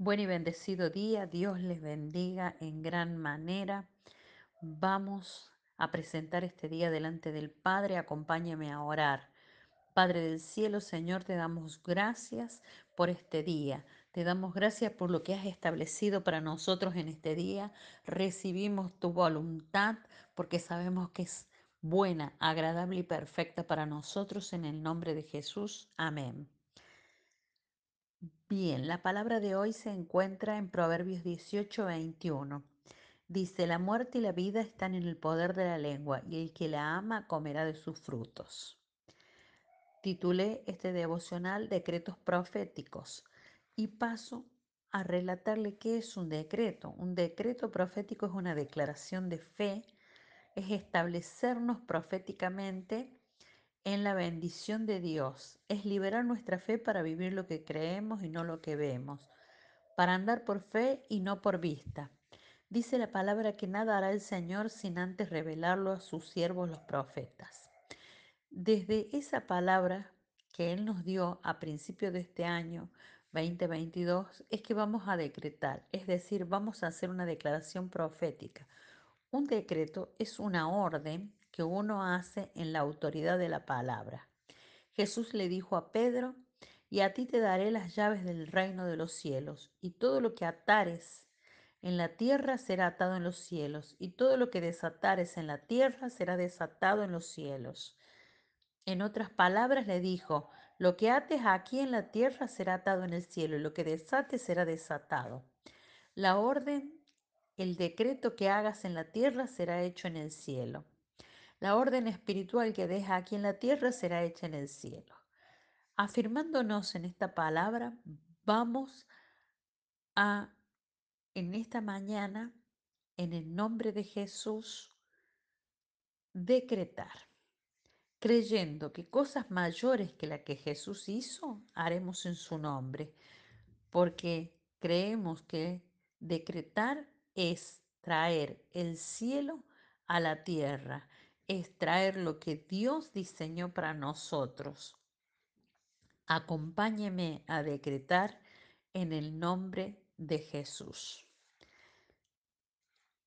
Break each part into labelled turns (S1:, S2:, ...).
S1: Buen y bendecido día, Dios les bendiga en gran manera. Vamos a presentar este día delante del Padre, acompáñame a orar. Padre del cielo, Señor, te damos gracias por este día. Te damos gracias por lo que has establecido para nosotros en este día. Recibimos tu voluntad porque sabemos que es buena, agradable y perfecta para nosotros en el nombre de Jesús. Amén. Bien, la palabra de hoy se encuentra en Proverbios 18, 21. Dice, la muerte y la vida están en el poder de la lengua, y el que la ama comerá de sus frutos. Titulé este devocional Decretos Proféticos y paso a relatarle qué es un decreto. Un decreto profético es una declaración de fe, es establecernos proféticamente en la bendición de Dios, es liberar nuestra fe para vivir lo que creemos y no lo que vemos, para andar por fe y no por vista. Dice la palabra que nada hará el Señor sin antes revelarlo a sus siervos los profetas. Desde esa palabra que Él nos dio a principio de este año 2022 es que vamos a decretar, es decir, vamos a hacer una declaración profética. Un decreto es una orden que uno hace en la autoridad de la palabra. Jesús le dijo a Pedro, y a ti te daré las llaves del reino de los cielos, y todo lo que atares en la tierra será atado en los cielos, y todo lo que desatares en la tierra será desatado en los cielos. En otras palabras le dijo, lo que ates aquí en la tierra será atado en el cielo, y lo que desates será desatado. La orden, el decreto que hagas en la tierra será hecho en el cielo. La orden espiritual que deja aquí en la tierra será hecha en el cielo. Afirmándonos en esta palabra, vamos a, en esta mañana, en el nombre de Jesús, decretar, creyendo que cosas mayores que la que Jesús hizo, haremos en su nombre, porque creemos que decretar es traer el cielo a la tierra, es traer lo que Dios diseñó para nosotros. Acompáñeme a decretar en el nombre de Jesús.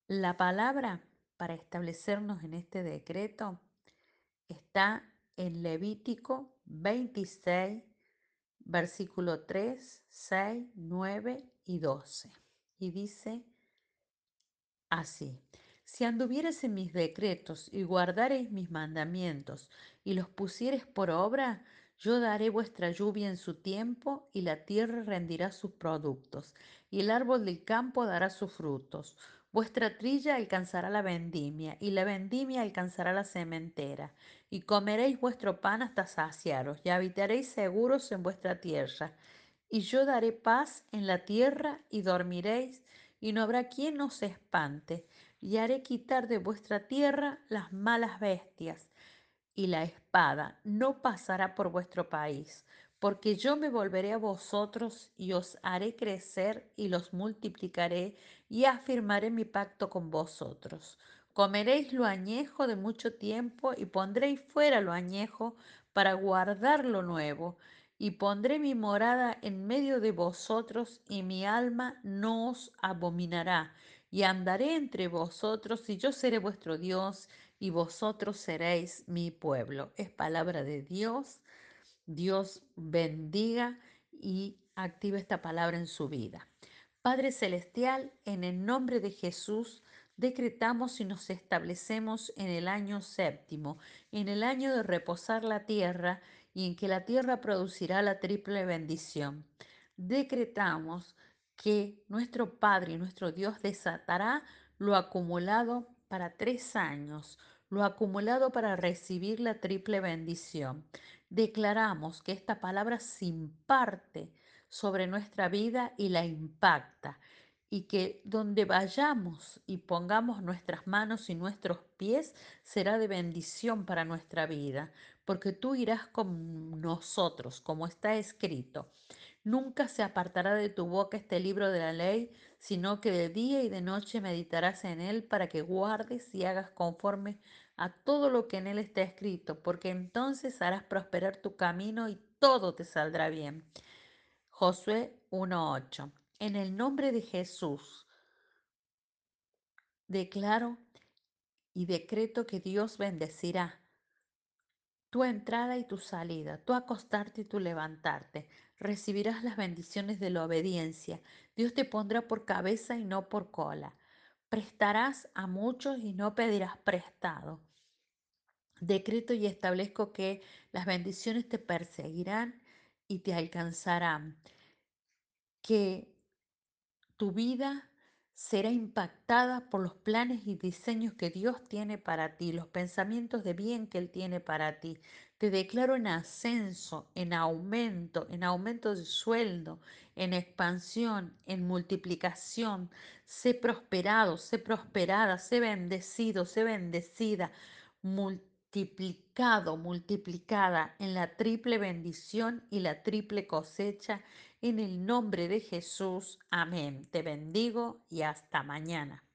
S1: La palabra para establecernos en este decreto está en Levítico 26, versículo 3, 6, 9 y 12. Y dice así, si anduvieres en mis decretos y guardareis mis mandamientos y los pusieres por obra, yo daré vuestra lluvia en su tiempo y la tierra rendirá sus productos y el árbol del campo dará sus frutos. Vuestra trilla alcanzará la vendimia y la vendimia alcanzará la sementera y comeréis vuestro pan hasta saciaros y habitaréis seguros en vuestra tierra. Y yo daré paz en la tierra y dormiréis y no habrá quien os espante y haré quitar de vuestra tierra las malas bestias y la espada no pasará por vuestro país, porque yo me volveré a vosotros y os haré crecer y los multiplicaré y afirmaré mi pacto con vosotros. Comeréis lo añejo de mucho tiempo y pondréis fuera lo añejo para guardar lo nuevo. Y pondré mi morada en medio de vosotros y mi alma no os abominará. Y andaré entre vosotros y yo seré vuestro Dios y vosotros seréis mi pueblo. Es palabra de Dios. Dios bendiga y active esta palabra en su vida. Padre Celestial, en el nombre de Jesús, decretamos y nos establecemos en el año séptimo, en el año de reposar la tierra y en que la tierra producirá la triple bendición. Decretamos que nuestro Padre y nuestro Dios desatará lo acumulado para tres años, lo acumulado para recibir la triple bendición. Declaramos que esta palabra se imparte sobre nuestra vida y la impacta y que donde vayamos y pongamos nuestras manos y nuestros pies será de bendición para nuestra vida, porque tú irás con nosotros, como está escrito. Nunca se apartará de tu boca este libro de la ley, sino que de día y de noche meditarás en él para que guardes y hagas conforme a todo lo que en él está escrito, porque entonces harás prosperar tu camino y todo te saldrá bien. Josué 1.8. En el nombre de Jesús, declaro y decreto que Dios bendecirá tu entrada y tu salida, tu acostarte y tu levantarte. Recibirás las bendiciones de la obediencia. Dios te pondrá por cabeza y no por cola. Prestarás a muchos y no pedirás prestado. Decreto y establezco que las bendiciones te perseguirán y te alcanzarán. Que tu vida será impactada por los planes y diseños que Dios tiene para ti, los pensamientos de bien que Él tiene para ti. Te declaro en ascenso, en aumento, en aumento de sueldo, en expansión, en multiplicación. Sé prosperado, sé prosperada, sé bendecido, sé bendecida, multiplicado, multiplicada en la triple bendición y la triple cosecha en el nombre de Jesús, amén. Te bendigo y hasta mañana.